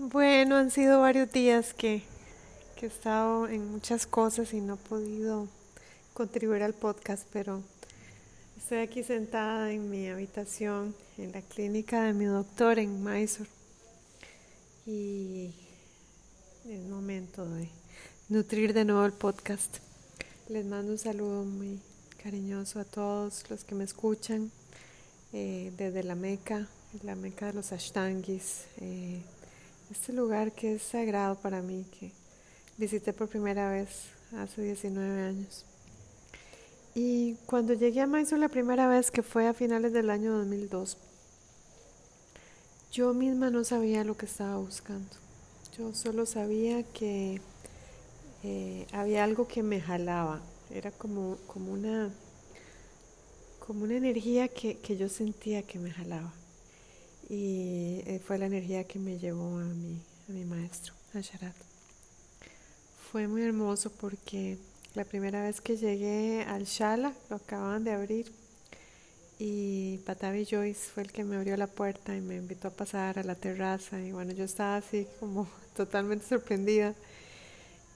Bueno, han sido varios días que, que he estado en muchas cosas y no he podido contribuir al podcast, pero estoy aquí sentada en mi habitación en la clínica de mi doctor en Mysore y es momento de nutrir de nuevo el podcast. Les mando un saludo muy cariñoso a todos los que me escuchan eh, desde la Meca, la Meca de los Ashtangis. Eh, este lugar que es sagrado para mí, que visité por primera vez hace 19 años. Y cuando llegué a Mysore la primera vez, que fue a finales del año 2002, yo misma no sabía lo que estaba buscando. Yo solo sabía que eh, había algo que me jalaba. Era como, como, una, como una energía que, que yo sentía que me jalaba y eh, fue la energía que me llevó a mi, a mi maestro, a Sharat. Fue muy hermoso porque la primera vez que llegué al Shala, lo acababan de abrir, y Patavi Joyce fue el que me abrió la puerta y me invitó a pasar a la terraza. Y bueno, yo estaba así como totalmente sorprendida.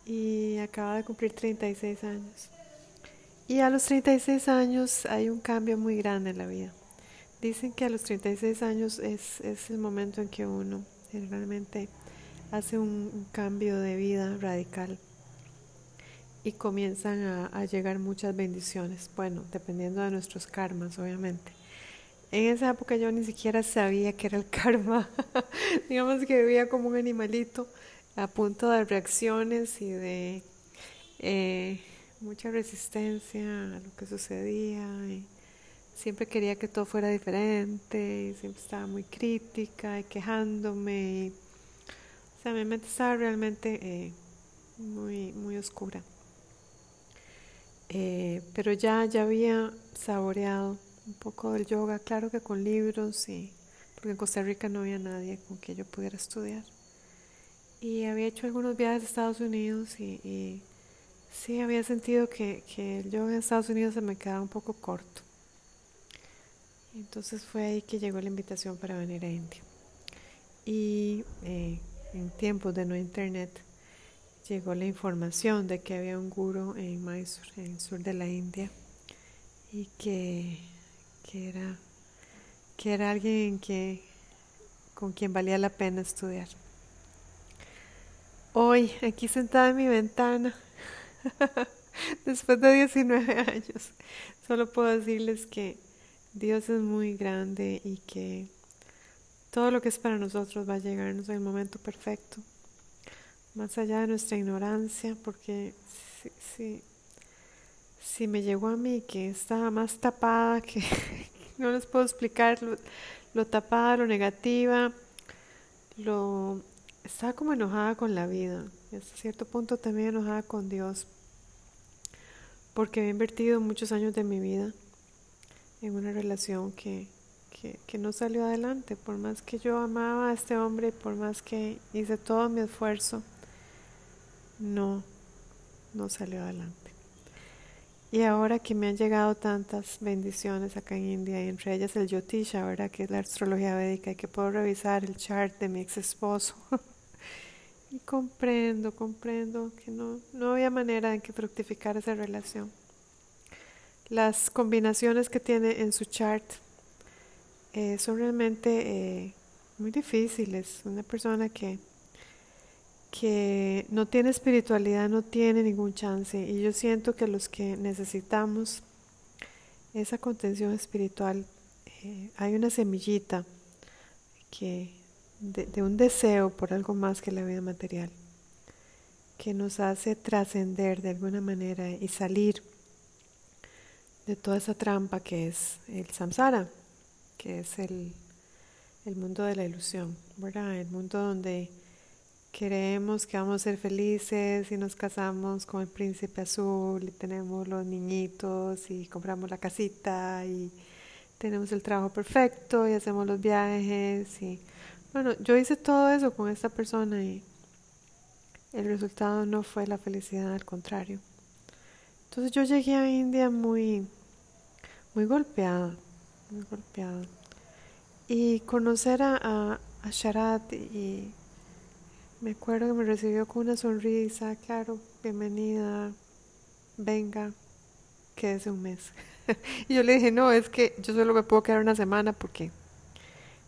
Y acaba de cumplir 36 años. Y a los 36 años hay un cambio muy grande en la vida. Dicen que a los 36 años es, es el momento en que uno realmente hace un, cambio de vida radical y comienzan a, a, llegar muchas bendiciones. Bueno, dependiendo de nuestros karmas, obviamente. En esa época yo ni siquiera sabía que era el karma. Digamos que vivía como un animalito a punto de reacciones y de eh, mucha resistencia a lo que sucedía. Y, siempre quería que todo fuera diferente, y siempre estaba muy crítica y quejándome. o sea, mi mente estaba realmente eh, muy, muy oscura. Eh, pero ya, ya había saboreado un poco del yoga, claro que con libros, y, porque en Costa Rica no había nadie con quien yo pudiera estudiar. Y había hecho algunos viajes a Estados Unidos y, y sí había sentido que, que el yoga en Estados Unidos se me quedaba un poco corto. Entonces fue ahí que llegó la invitación para venir a India. Y eh, en tiempos de no internet llegó la información de que había un guru en en el sur de la India, y que, que era, que era alguien que, con quien valía la pena estudiar. Hoy, aquí sentada en mi ventana, después de 19 años, solo puedo decirles que Dios es muy grande y que todo lo que es para nosotros va a llegarnos en el momento perfecto, más allá de nuestra ignorancia, porque si, si, me llegó a mí que estaba más tapada, que no les puedo explicar lo, lo tapada, lo negativa, lo estaba como enojada con la vida, hasta cierto punto también enojada con Dios, porque había invertido muchos años de mi vida en una relación que, que, no salió adelante, por más que yo amaba a este hombre, por más que hice todo mi esfuerzo, no, no salió adelante. Y ahora que me han llegado tantas bendiciones acá en India, y entre ellas el Yotisha, ahora que es la astrología védica, y que puedo revisar el chart de mi ex esposo. y comprendo, comprendo que no, no había manera en que fructificar esa relación las combinaciones que tiene en su chart eh, son realmente eh, muy difíciles. Una persona que, que no tiene espiritualidad no tiene ningún chance. Y yo siento que los que necesitamos esa contención espiritual, eh, hay una semillita que de, de un deseo por algo más que la vida material, que nos hace trascender de alguna manera y salir de toda esa trampa que es el samsara, que es el, el mundo de la ilusión, ¿verdad? El mundo donde creemos que vamos a ser felices y nos casamos con el príncipe azul y tenemos los niñitos y compramos la casita y tenemos el trabajo perfecto y hacemos los viajes y bueno, yo hice todo eso con esta persona y el resultado no fue la felicidad, al contrario. Entonces yo llegué a India muy, muy golpeada, muy golpeada. Y conocer a, a, Sharat y me acuerdo que me recibió con una sonrisa, claro, bienvenida, venga, quédese un mes. y yo le dije, no, es que yo solo me puedo quedar una semana porque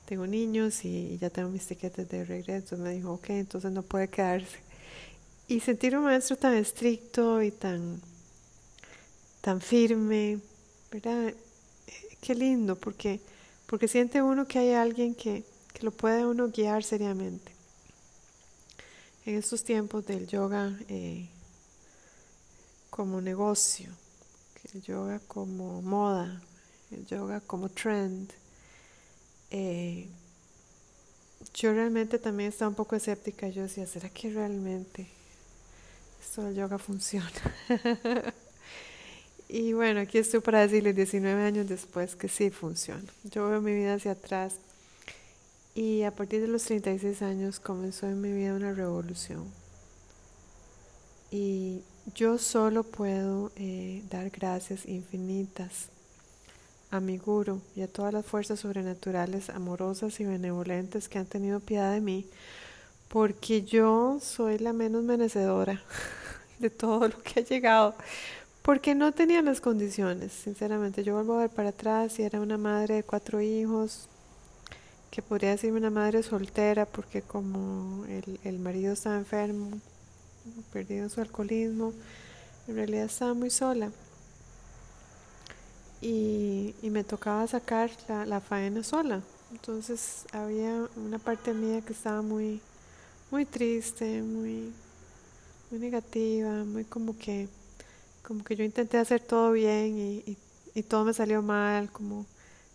tengo niños y ya tengo mis tiquetes de regreso. Me dijo, ok, entonces no puede quedarse. Y sentir un maestro tan estricto y tan, tan firme, ¿verdad? Eh, qué lindo, porque, porque siente uno que hay alguien que, que lo puede uno guiar seriamente. En estos tiempos del yoga eh, como negocio, el yoga como moda, el yoga como trend, eh, yo realmente también estaba un poco escéptica. Yo decía, ¿será que realmente esto del yoga funciona? y bueno, aquí estoy para decirles 19 años después que sí funciona. Yo veo mi vida hacia atrás y a partir de los 36 años comenzó en mi vida una revolución. Y yo solo puedo eh, dar gracias infinitas a mi guru y a todas las fuerzas sobrenaturales, amorosas y benevolentes que han tenido piedad de mí, porque yo soy la menos merecedora de todo lo que ha llegado, porque no tenía las condiciones, sinceramente. Yo vuelvo a ver para atrás y era una madre de cuatro hijos, que podría decirme una madre soltera, porque como el, el marido estaba enfermo, perdido su alcoholismo, en realidad estaba muy sola y, me tocaba sacar la, la, faena sola. Entonces había una parte mía que estaba muy, muy triste, muy, muy negativa, muy como que, como que yo intenté hacer todo bien y, y, todo me salió mal, como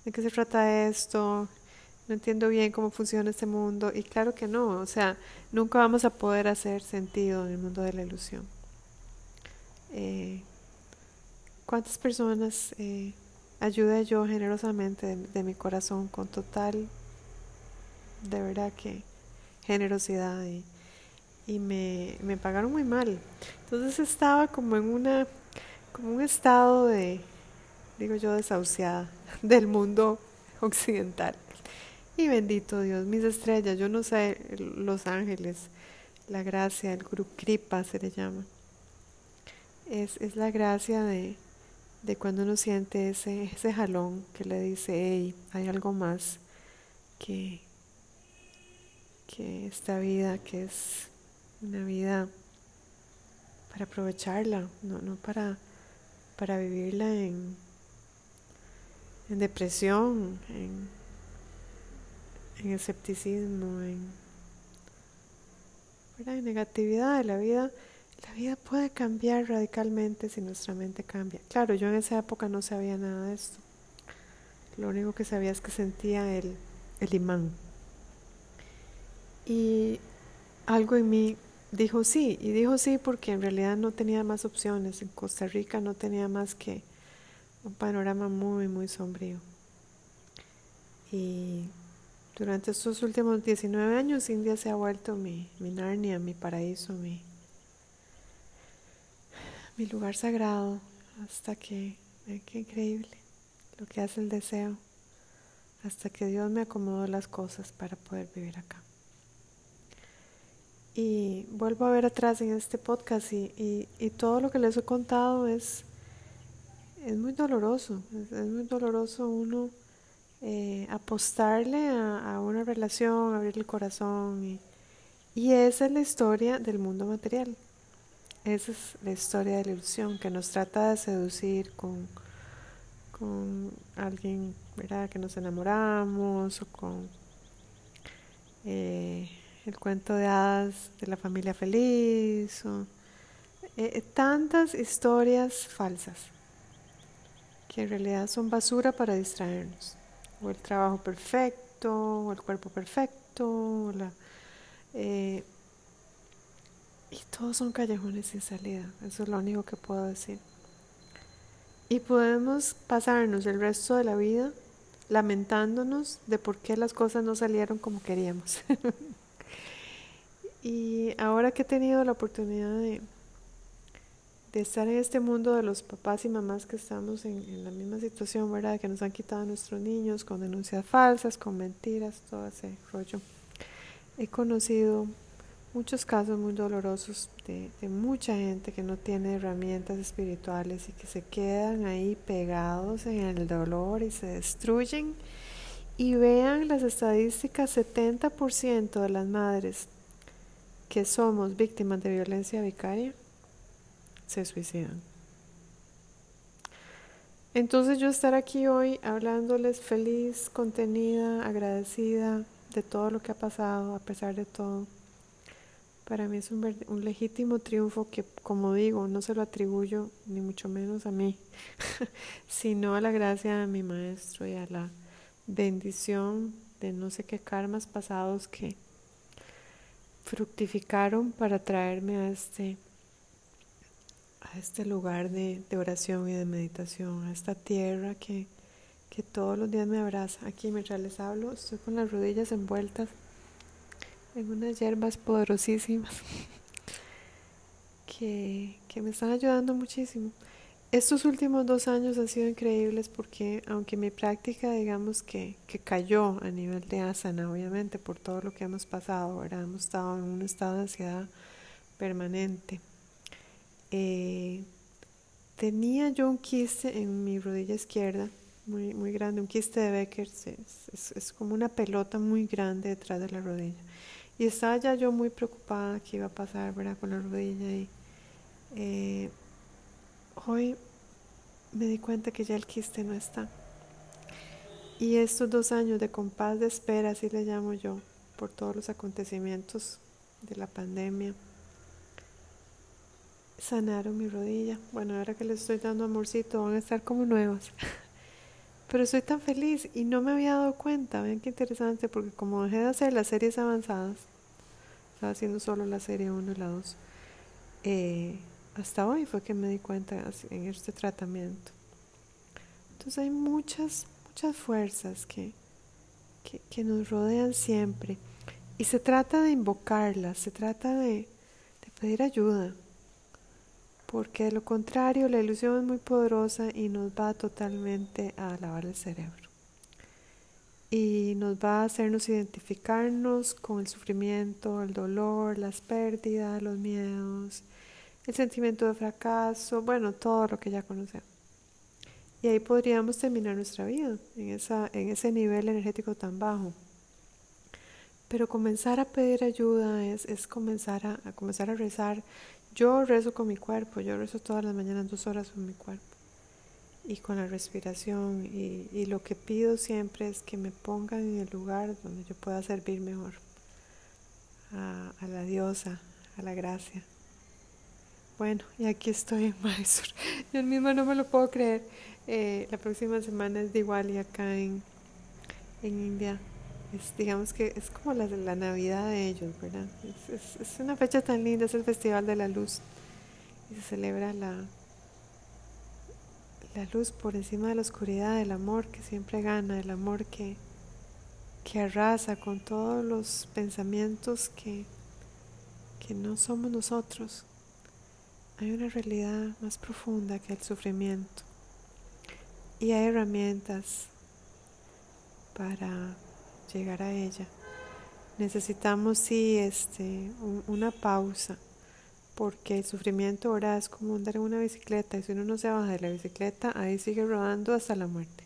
de qué se trata esto, no entiendo bien cómo funciona este mundo y claro que no, o sea, nunca vamos a poder hacer sentido en el mundo de la ilusión. Eh, ¿Cuántas personas eh, yo generosamente de, mi corazón con total, de verdad que generosidad y, y me, me, pagaron muy mal. Entonces estaba como en una, como un estado de, digo yo, desahuciada del mundo occidental. Y bendito Dios, mis estrellas, yo no sé, los ángeles, la gracia, el Guru Kripa se le llama. Es, es la gracia de, de cuando uno siente ese, ese jalón que le dice, hey, hay algo más que, que esta vida, que es una vida para aprovecharla, no, no para, para vivirla en, en depresión, en, en escepticismo, en, en negatividad la vida la vida puede cambiar radicalmente si nuestra mente cambia. Claro, yo en esa época no sabía nada de esto. Lo único que sabía es que sentía el, el imán. Y algo en mí dijo sí, y dijo sí porque en realidad no tenía más opciones. En Costa Rica no tenía más que un panorama muy, muy sombrío. Y durante estos últimos 19 años India se ha vuelto mi, mi Narnia, mi paraíso, mi, mi lugar sagrado hasta que, qué increíble lo que hace el deseo, hasta que Dios me acomodó las cosas para poder vivir acá. Y vuelvo a ver atrás en este podcast y, y, todo lo que les he contado es, es muy doloroso, es, muy doloroso uno eh, apostarle a, una relación, abrir el corazón y, y esa es la historia del mundo material. Esa es la historia de la ilusión que nos trata de seducir con, con alguien, ¿verdad? Que nos enamoramos o con eh, el cuento de hadas de la familia feliz eh, eh, tantas historias falsas que en realidad son basura para distraernos. O el trabajo perfecto, o el cuerpo perfecto, la, y todos son callejones sin salida, eso es lo único que puedo decir. Y podemos pasarnos el resto de la vida lamentándonos de por qué las cosas no salieron como queríamos. y ahora que he tenido la oportunidad de, de estar en este mundo de los papás y mamás que estamos en, la misma situación, ¿verdad? Que nos han quitado a nuestros niños con denuncias falsas, con mentiras, todo ese rollo. He conocido muchos casos muy dolorosos de, de, mucha gente que no tiene herramientas espirituales y que se quedan ahí pegados en el dolor y se destruyen. Y vean las estadísticas, 70% de las madres que somos víctimas de violencia vicaria se suicidan. Entonces yo estar aquí hoy hablándoles feliz, contenida, agradecida de todo lo que ha pasado, a pesar de todo, para mí es un, legítimo triunfo que, como digo, no se lo atribuyo ni mucho menos a mí, sino a la gracia de mi maestro y a la bendición de no sé qué karmas pasados que fructificaron para traerme a este a este lugar de, oración y de meditación, a esta tierra que, que todos los días me abraza. Aquí mientras les hablo, estoy con las rodillas envueltas en unas hierbas poderosísimas que, que me están ayudando muchísimo. Estos últimos dos años han sido increíbles porque aunque mi práctica digamos que, que cayó a nivel de asana, obviamente por todo lo que hemos pasado, ¿verdad? hemos estado en un estado de ansiedad permanente eh, tenía yo un quiste en mi rodilla izquierda, muy, muy grande, un quiste de Becker, es, es, como una pelota muy grande detrás de la rodilla. Y estaba ya yo muy preocupada que iba a pasar ¿verdad? con la rodilla y eh, hoy me di cuenta que ya el quiste no está. Y estos dos años de compás de espera, así le llamo yo, por todos los acontecimientos de la pandemia, sanaron mi rodilla. Bueno, ahora que les estoy dando amorcito, van a estar como nuevas. Pero estoy tan feliz y no me había dado cuenta. Vean qué interesante, porque como dejé de hacer las series avanzadas, estaba haciendo solo la serie 1 y la 2, eh, hasta hoy fue que me di cuenta en este tratamiento. Entonces hay muchas, muchas fuerzas que, que, que nos rodean siempre. Y se trata de invocarlas, se trata de, de pedir ayuda, porque de lo contrario la ilusión es muy poderosa y nos va totalmente a lavar el cerebro. Y nos va a hacernos identificarnos con el sufrimiento, el dolor, las pérdidas, los miedos, el sentimiento de fracaso, bueno, todo lo que ya conocemos. Y ahí podríamos terminar nuestra vida, en, esa, en ese nivel energético tan bajo. Pero comenzar a pedir ayuda es, es comenzar a, a comenzar a rezar yo rezo con mi cuerpo, yo rezo todas las mañanas dos horas con mi cuerpo y con la respiración y, lo que pido siempre es que me pongan en el lugar donde yo pueda servir mejor a, la diosa, a la gracia. Bueno, y aquí estoy en Mysore. Yo mismo no me lo puedo creer. Eh, la próxima semana es de y acá en, en India es, digamos que es como la, la Navidad de ellos, ¿verdad? Es, es, una fecha tan linda, es el Festival de la Luz y se celebra la, la luz por encima de la oscuridad, el amor que siempre gana, el amor que, que arrasa con todos los pensamientos que, que no somos nosotros. Hay una realidad más profunda que el sufrimiento y hay herramientas para llegar a ella. Necesitamos sí este, una pausa, porque el sufrimiento ahora es como andar en una bicicleta y si uno no se baja de la bicicleta, ahí sigue rodando hasta la muerte.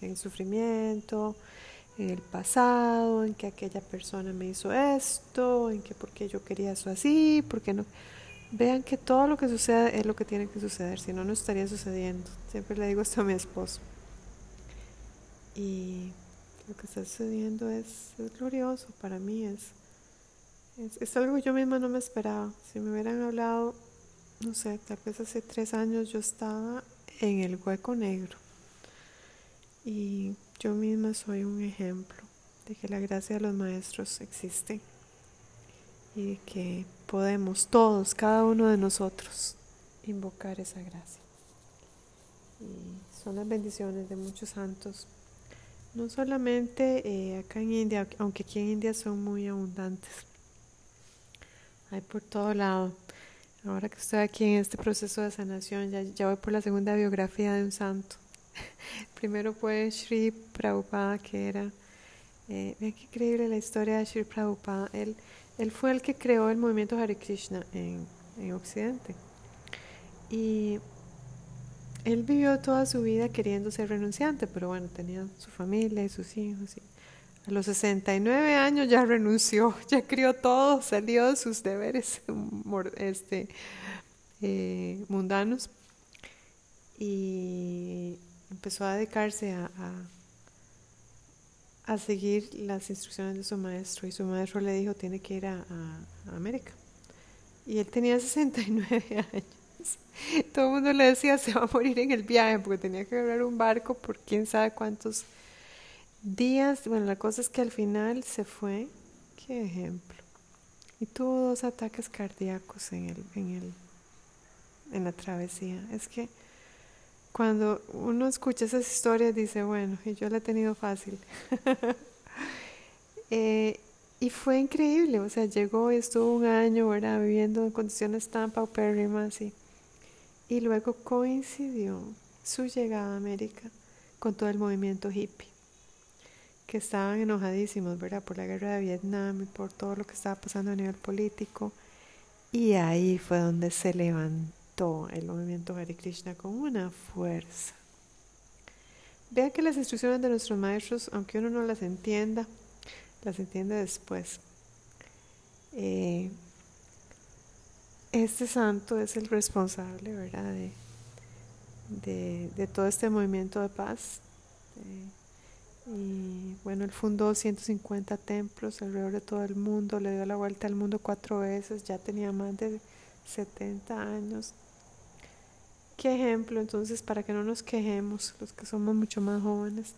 En el sufrimiento, en el pasado, en que aquella persona me hizo esto, en que porque yo quería eso así, porque no. Vean que todo lo que sucede es lo que tiene que suceder, si no, no estaría sucediendo. Siempre le digo esto a mi esposo. Y lo que está sucediendo es, glorioso para mí, es, es, algo que yo misma no me esperaba. Si me hubieran hablado, no sé, tal vez hace tres años yo estaba en el hueco negro y yo misma soy un ejemplo de que la gracia de los maestros existe y que podemos todos, cada uno de nosotros, invocar esa gracia. Y son las bendiciones de muchos santos no solamente eh, acá en India, aunque aquí en India son muy abundantes. Hay por todo lado. Ahora que estoy aquí en este proceso de sanación, ya, ya voy por la segunda biografía de un santo. Primero fue Sri Prabhupada, que era... Eh, vean qué increíble la historia de Sri Prabhupada. Él, Él fue el que creó el movimiento Hare Krishna en, en Occidente. Y él vivió toda su vida queriendo ser renunciante, pero bueno, tenía su familia y sus hijos. A los 69 años ya renunció, ya crió todo, salió de sus deberes este, eh, mundanos y empezó a dedicarse a, seguir las instrucciones de su maestro. Y su maestro le dijo, tiene que ir a, a América. Y él tenía 69 años. Todo el mundo le decía, se va a morir en el viaje porque tenía que agarrar un barco por quién sabe cuántos días. Bueno, la cosa es que al final se fue. Qué ejemplo. Y tuvo dos ataques cardíacos en, el, en, el, en la travesía. Es que cuando uno escucha esas historias dice, bueno, y yo la he tenido fácil. eh, y fue increíble, o sea, llegó y estuvo un año, ¿verdad? Viviendo en condiciones tan paupérrimas y y luego coincidió su llegada a América con todo el movimiento hippie, que estaban enojadísimos, ¿verdad? Por la guerra de Vietnam y por todo lo que estaba pasando a nivel político. Y ahí fue donde se levantó el movimiento Hare Krishna con una fuerza. Vean que las instrucciones de nuestros maestros, aunque uno no las entienda, las entiende después. Eh, este santo es el responsable, ¿verdad? De, de, todo este movimiento de paz. Eh, y bueno, él fundó 150 templos alrededor de todo el mundo, le dio la vuelta al mundo cuatro veces, ya tenía más de 70 años. Qué ejemplo, entonces, para que no nos quejemos, los que somos mucho más jóvenes.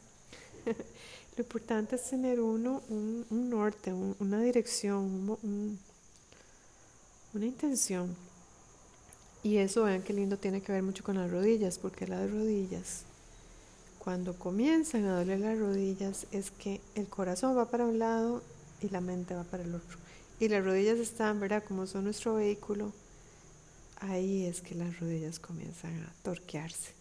Lo importante es tener uno, un, un norte, una dirección, un una intención. Y eso, vean qué lindo, tiene que ver mucho con las rodillas, porque las rodillas, cuando comienzan a doler las rodillas, es que el corazón va para un lado y la mente va para el otro. Y las rodillas están, ¿verdad? Como son nuestro vehículo, ahí es que las rodillas comienzan a torquearse.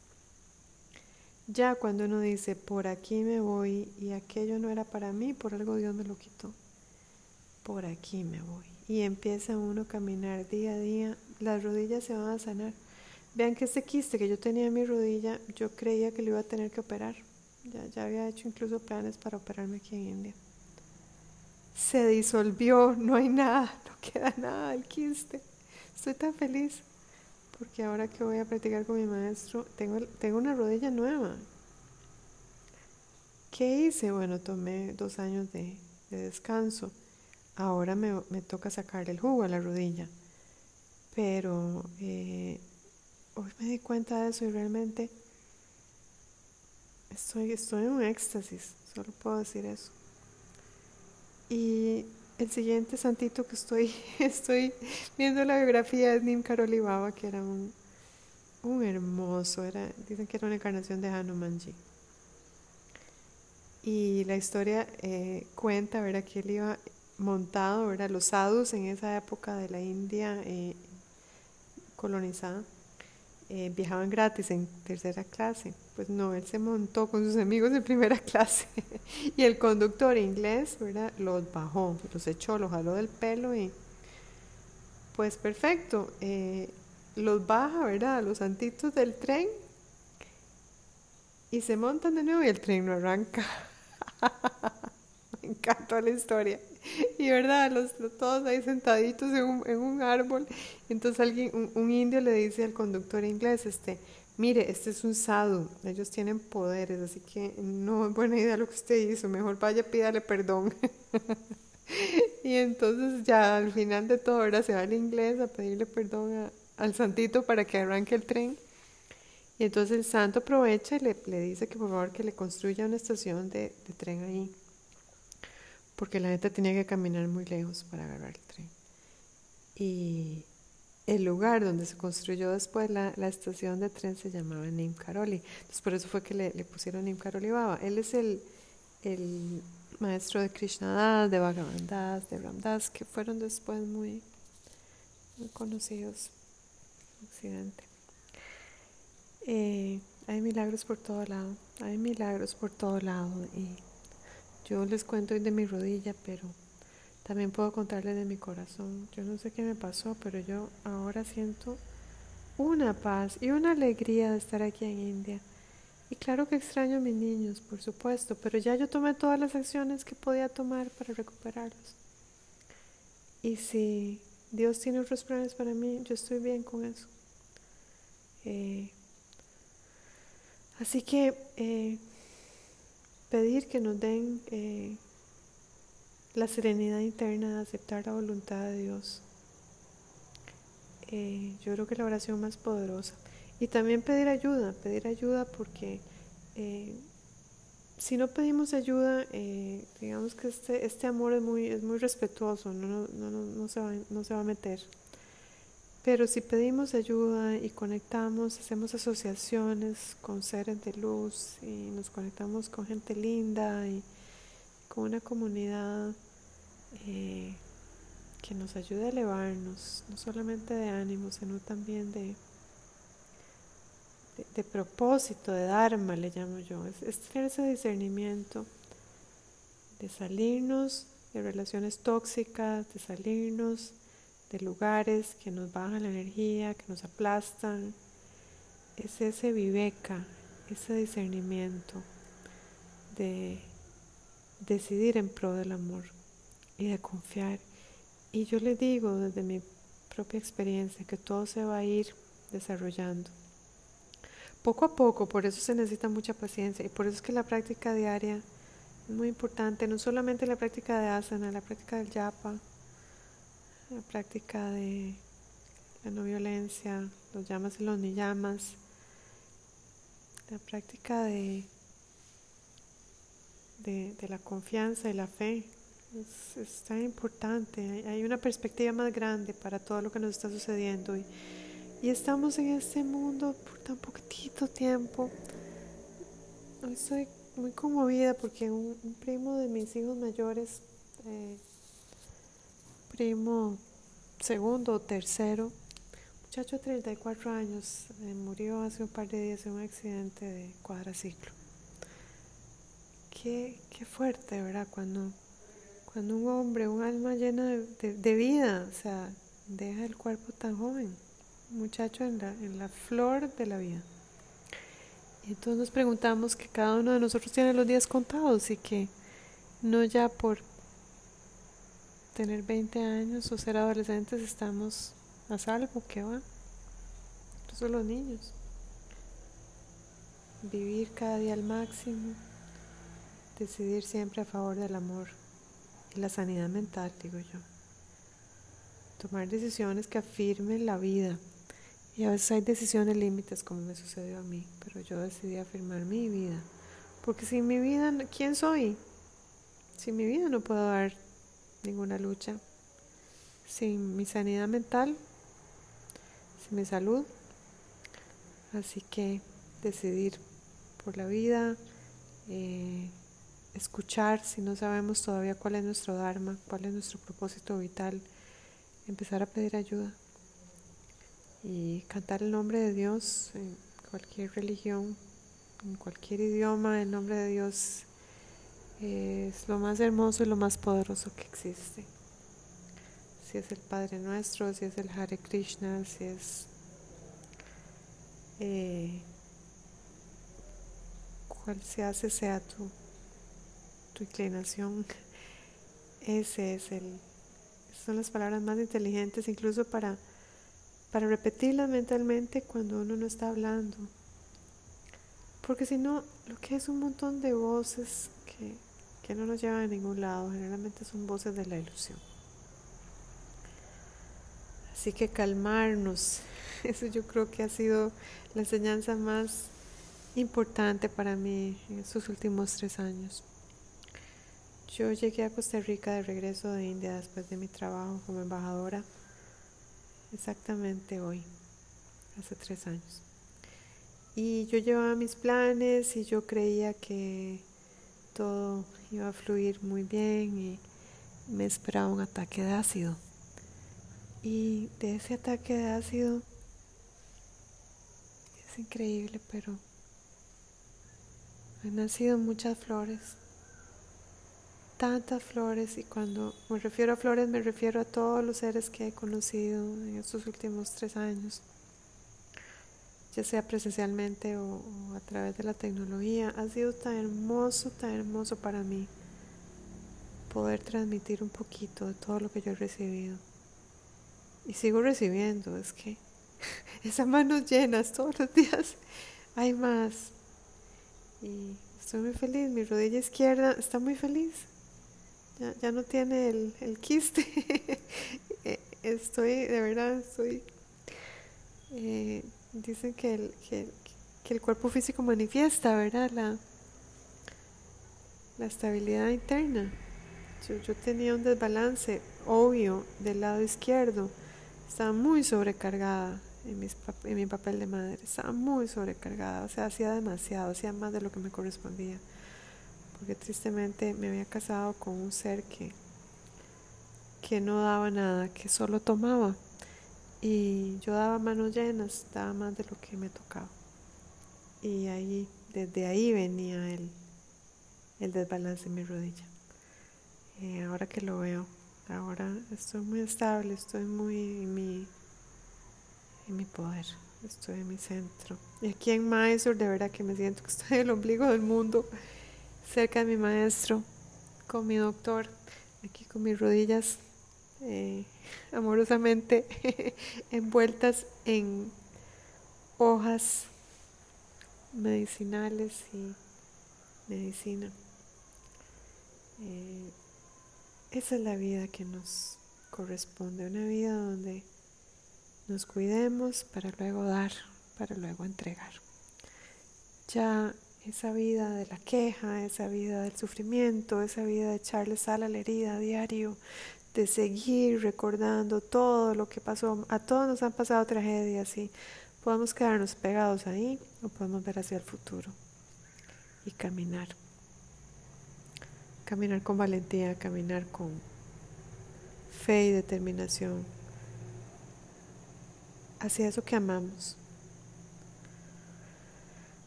Ya cuando uno dice, por aquí me voy y aquello no era para mí, por algo Dios me lo quitó, por aquí me voy y empieza uno a caminar día a día, las rodillas se van a sanar. Vean que este quiste que yo tenía en mi rodilla, yo creía que lo iba a tener que operar. Ya, ya había hecho incluso planes para operarme aquí en India. Se disolvió, no hay nada, no queda nada del quiste. Estoy tan feliz porque ahora que voy a practicar con mi maestro, tengo, tengo una rodilla nueva. ¿Qué hice? Bueno, tomé dos años de, de descanso ahora me, toca sacar el jugo a la rodilla. Pero eh, hoy me di cuenta de eso y realmente estoy, estoy en un éxtasis, solo puedo decir eso. Y el siguiente santito que estoy, viendo la biografía es Nim Karolibaba, que era un, un hermoso, era, dicen que era una encarnación de Hanumanji. Y la historia eh, cuenta, ¿verdad? Que él iba montado, ¿verdad? Los sadhus en esa época de la India eh, colonizada eh, viajaban gratis en tercera clase. Pues no, él se montó con sus amigos en primera clase y el conductor inglés, ¿verdad? Los bajó, los echó, los jaló del pelo y pues perfecto. Eh, los baja, ¿verdad? Los santitos del tren y se montan de nuevo y el tren no arranca. Me encantó la historia. Y verdad, los, todos ahí sentaditos en un, en un árbol. Entonces alguien, un, indio le dice al conductor inglés, este, mire, este es un sadhu, ellos tienen poderes, así que no es buena idea lo que usted hizo, mejor vaya, pídale perdón. y entonces ya al final de todo, ahora se va el inglés a pedirle perdón al santito para que arranque el tren. Y entonces el santo aprovecha y le, le dice que por favor que le construya una estación de, de tren ahí porque la gente tenía que caminar muy lejos para agarrar el tren. Y el lugar donde se construyó después la, estación de tren se llamaba Nim Karoli. Entonces por eso fue que le, pusieron Nim Karoli Baba. Él es el, el maestro de Krishnadas, de Bhagavan Das, de Ramdas, que fueron después muy, muy conocidos en Occidente. Eh, hay milagros por todo lado, hay milagros por todo lado y yo les cuento de mi rodilla, pero también puedo contarle de mi corazón. Yo no sé qué me pasó, pero yo ahora siento una paz y una alegría de estar aquí en India. Y claro que extraño a mis niños, por supuesto, pero ya yo tomé todas las acciones que podía tomar para recuperarlos. Y si Dios tiene otros planes para mí, yo estoy bien con eso. Eh, así que eh, pedir que nos den eh, la serenidad interna de aceptar la voluntad de Dios. yo creo que la oración más poderosa. Y también pedir ayuda, pedir ayuda porque si no pedimos ayuda, eh, digamos que este, este amor es muy, es muy respetuoso, no, no, no, no, se va, no se va a meter. Pero si pedimos ayuda y conectamos, hacemos asociaciones con seres de luz y nos conectamos con gente linda y con una comunidad eh, que nos ayude a elevarnos, no solamente de ánimo, sino también de, de, propósito, de Dharma, le llamo yo. Es, tener ese discernimiento de salirnos de relaciones tóxicas, de salirnos de lugares que nos bajan la energía, que nos aplastan. Es ese viveca, ese discernimiento de decidir en pro del amor y de confiar. Y yo le digo desde mi propia experiencia que todo se va a ir desarrollando poco a poco, por eso se necesita mucha paciencia y por eso es que la práctica diaria es muy importante, no solamente la práctica de asana, la práctica del yapa, la práctica de la no violencia, los llamas y los ni llamas, la práctica de, de, la confianza y la fe. Es, tan importante, hay una perspectiva más grande para todo lo que nos está sucediendo y, y estamos en este mundo por tan poquitito tiempo. Hoy estoy muy conmovida porque un, primo de mis hijos mayores, eh, primo segundo tercero, muchacho de 34 años, eh, murió hace un par de días en un accidente de cuadraciclo. Qué, qué fuerte, ¿verdad? Cuando, cuando un hombre, un alma llena de, de vida, o sea, deja el cuerpo tan joven muchacho en la, en la flor de la vida. Y entonces nos preguntamos que cada uno de nosotros tiene los días contados y que no ya por tener 20 años o ser adolescentes estamos a salvo, que va. Eso los niños. Vivir cada día al máximo, decidir siempre a favor del amor y la sanidad mental, digo yo. Tomar decisiones que afirmen la vida y a veces hay decisiones límites como me sucedió a mí, pero yo decidí afirmar mi vida. Porque sin mi vida, ¿quién soy? Sin mi vida no puedo dar ninguna lucha. Sin mi sanidad mental, sin mi salud. Así que decidir por la vida, eh, escuchar si no sabemos todavía cuál es nuestro Dharma, cuál es nuestro propósito vital, empezar a pedir ayuda y cantar el nombre de Dios en cualquier religión, en cualquier idioma, el nombre de Dios es lo más hermoso y lo más poderoso que existe. Si es el Padre Nuestro, si es el Hare Krishna, si es eh, cual se hace sea tu, tu inclinación, ese es el, son las palabras más inteligentes incluso para para repetirlas mentalmente cuando uno no está hablando. Porque si no, lo que es un montón de voces que, que no nos llevan a ningún lado, generalmente son voces de la ilusión. Así que calmarnos, eso yo creo que ha sido la enseñanza más importante para mí en estos últimos tres años. Yo llegué a Costa Rica de regreso de India después de mi trabajo como embajadora exactamente hoy, hace tres años. Y yo llevaba mis planes y yo creía que todo iba a fluir muy bien y me esperaba un ataque de ácido. Y de ese ataque de ácido es increíble, pero han nacido muchas flores. tantas flores y cuando me refiero a flores me refiero a todos los seres que he conocido en estos últimos tres años, sea presencialmente o, a través de la tecnología. Ha sido tan hermoso, tan hermoso para mí poder transmitir un poquito de todo lo que yo he recibido. Y sigo recibiendo, es que esas manos llenas todos los días hay más. Y estoy muy feliz, mi rodilla izquierda está muy feliz. Ya, ya no tiene el, el quiste. Eh, estoy, de verdad, estoy... Eh, dicen que el, que, el cuerpo físico manifiesta, ¿verdad? La, la estabilidad interna. Yo, yo, tenía un desbalance obvio del lado izquierdo. Estaba muy sobrecargada en, mis, en mi papel de madre. Estaba muy sobrecargada. O sea, hacía demasiado, hacía más de lo que me correspondía. Porque tristemente me había casado con un ser que, que no daba nada, que solo tomaba. Y yo daba manos llenas, daba más de lo que me tocaba. Y ahí, desde ahí venía el, el desbalance en mi rodilla. Y ahora que lo veo, ahora estoy muy estable, estoy muy en mi, en mi poder, estoy en mi centro. Y aquí en Mysore, de verdad que me siento que estoy en el ombligo del mundo, cerca de mi maestro, con mi doctor, aquí con mis rodillas eh, amorosamente envueltas en hojas medicinales y medicina. Eh, esa es la vida que nos corresponde, una vida donde nos cuidemos para luego dar, para luego entregar. Ya esa vida de la queja, esa vida del sufrimiento, esa vida de echarle sal a la herida diario, de seguir recordando todo lo que pasó. A todos nos han pasado tragedias y podemos quedarnos pegados ahí o podemos ver hacia el futuro y caminar. Caminar con valentía, caminar con fe y determinación hacia eso que amamos.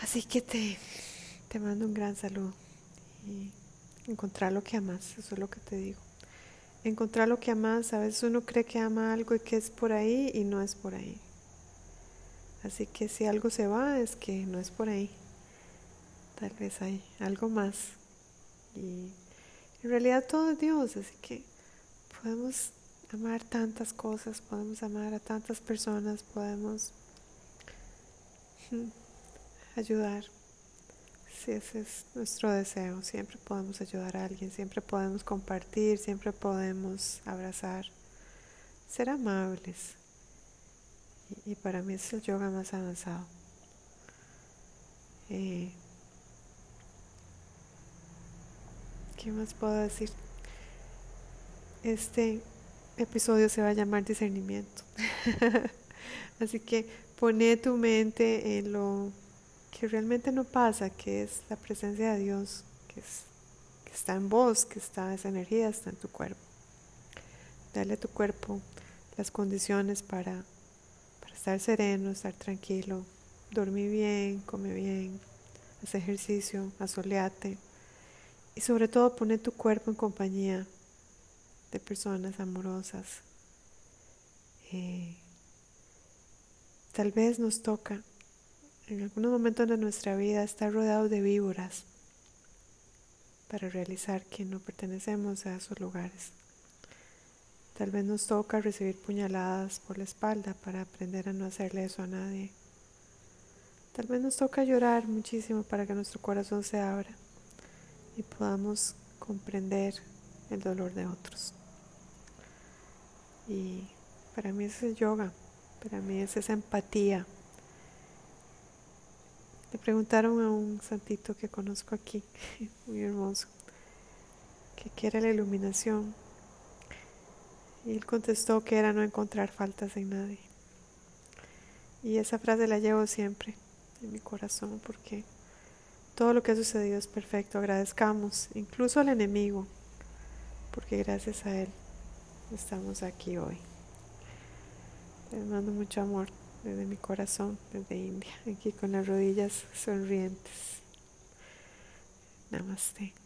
Así que te, te mando un gran saludo y encontrar lo que amas, eso es lo que te digo encontrar lo que amas. A veces uno cree que ama algo y que es por ahí y no es por ahí. Así que si algo se va es que no es por ahí. Tal vez hay algo más. Y en realidad todo es Dios, así que podemos amar tantas cosas, podemos amar a tantas personas, podemos ayudar ese es nuestro deseo, siempre podemos ayudar a alguien, siempre podemos compartir, siempre podemos abrazar, ser amables. Y, para mí es el yoga más avanzado. Eh, ¿Qué más puedo decir? Este episodio se va a llamar discernimiento. Así que pone tu mente en lo que realmente no pasa, que es la presencia de Dios, que, es, que está en vos, que está esa energía, está en tu cuerpo. Dale a tu cuerpo las condiciones para, para estar sereno, estar tranquilo, dormir bien, come bien, haz ejercicio, asoleate y sobre todo pone tu cuerpo en compañía de personas amorosas. Eh, tal vez nos toca en algunos momentos de nuestra vida estar rodeados de víboras para realizar que no pertenecemos a esos lugares. Tal vez nos toca recibir puñaladas por la espalda para aprender a no hacerle eso a nadie. Tal vez nos toca llorar muchísimo para que nuestro corazón se abra y podamos comprender el dolor de otros. Y para mí es el yoga, para mí es esa empatía le preguntaron a un santito que conozco aquí, muy hermoso, que quiere la iluminación. Y él contestó que era no encontrar faltas en nadie. Y esa frase la llevo siempre en mi corazón porque todo lo que ha sucedido es perfecto. Agradezcamos incluso al enemigo porque gracias a él estamos aquí hoy. Les mando mucho amor desde mi corazón, desde India, aquí con las rodillas sonrientes. Namaste.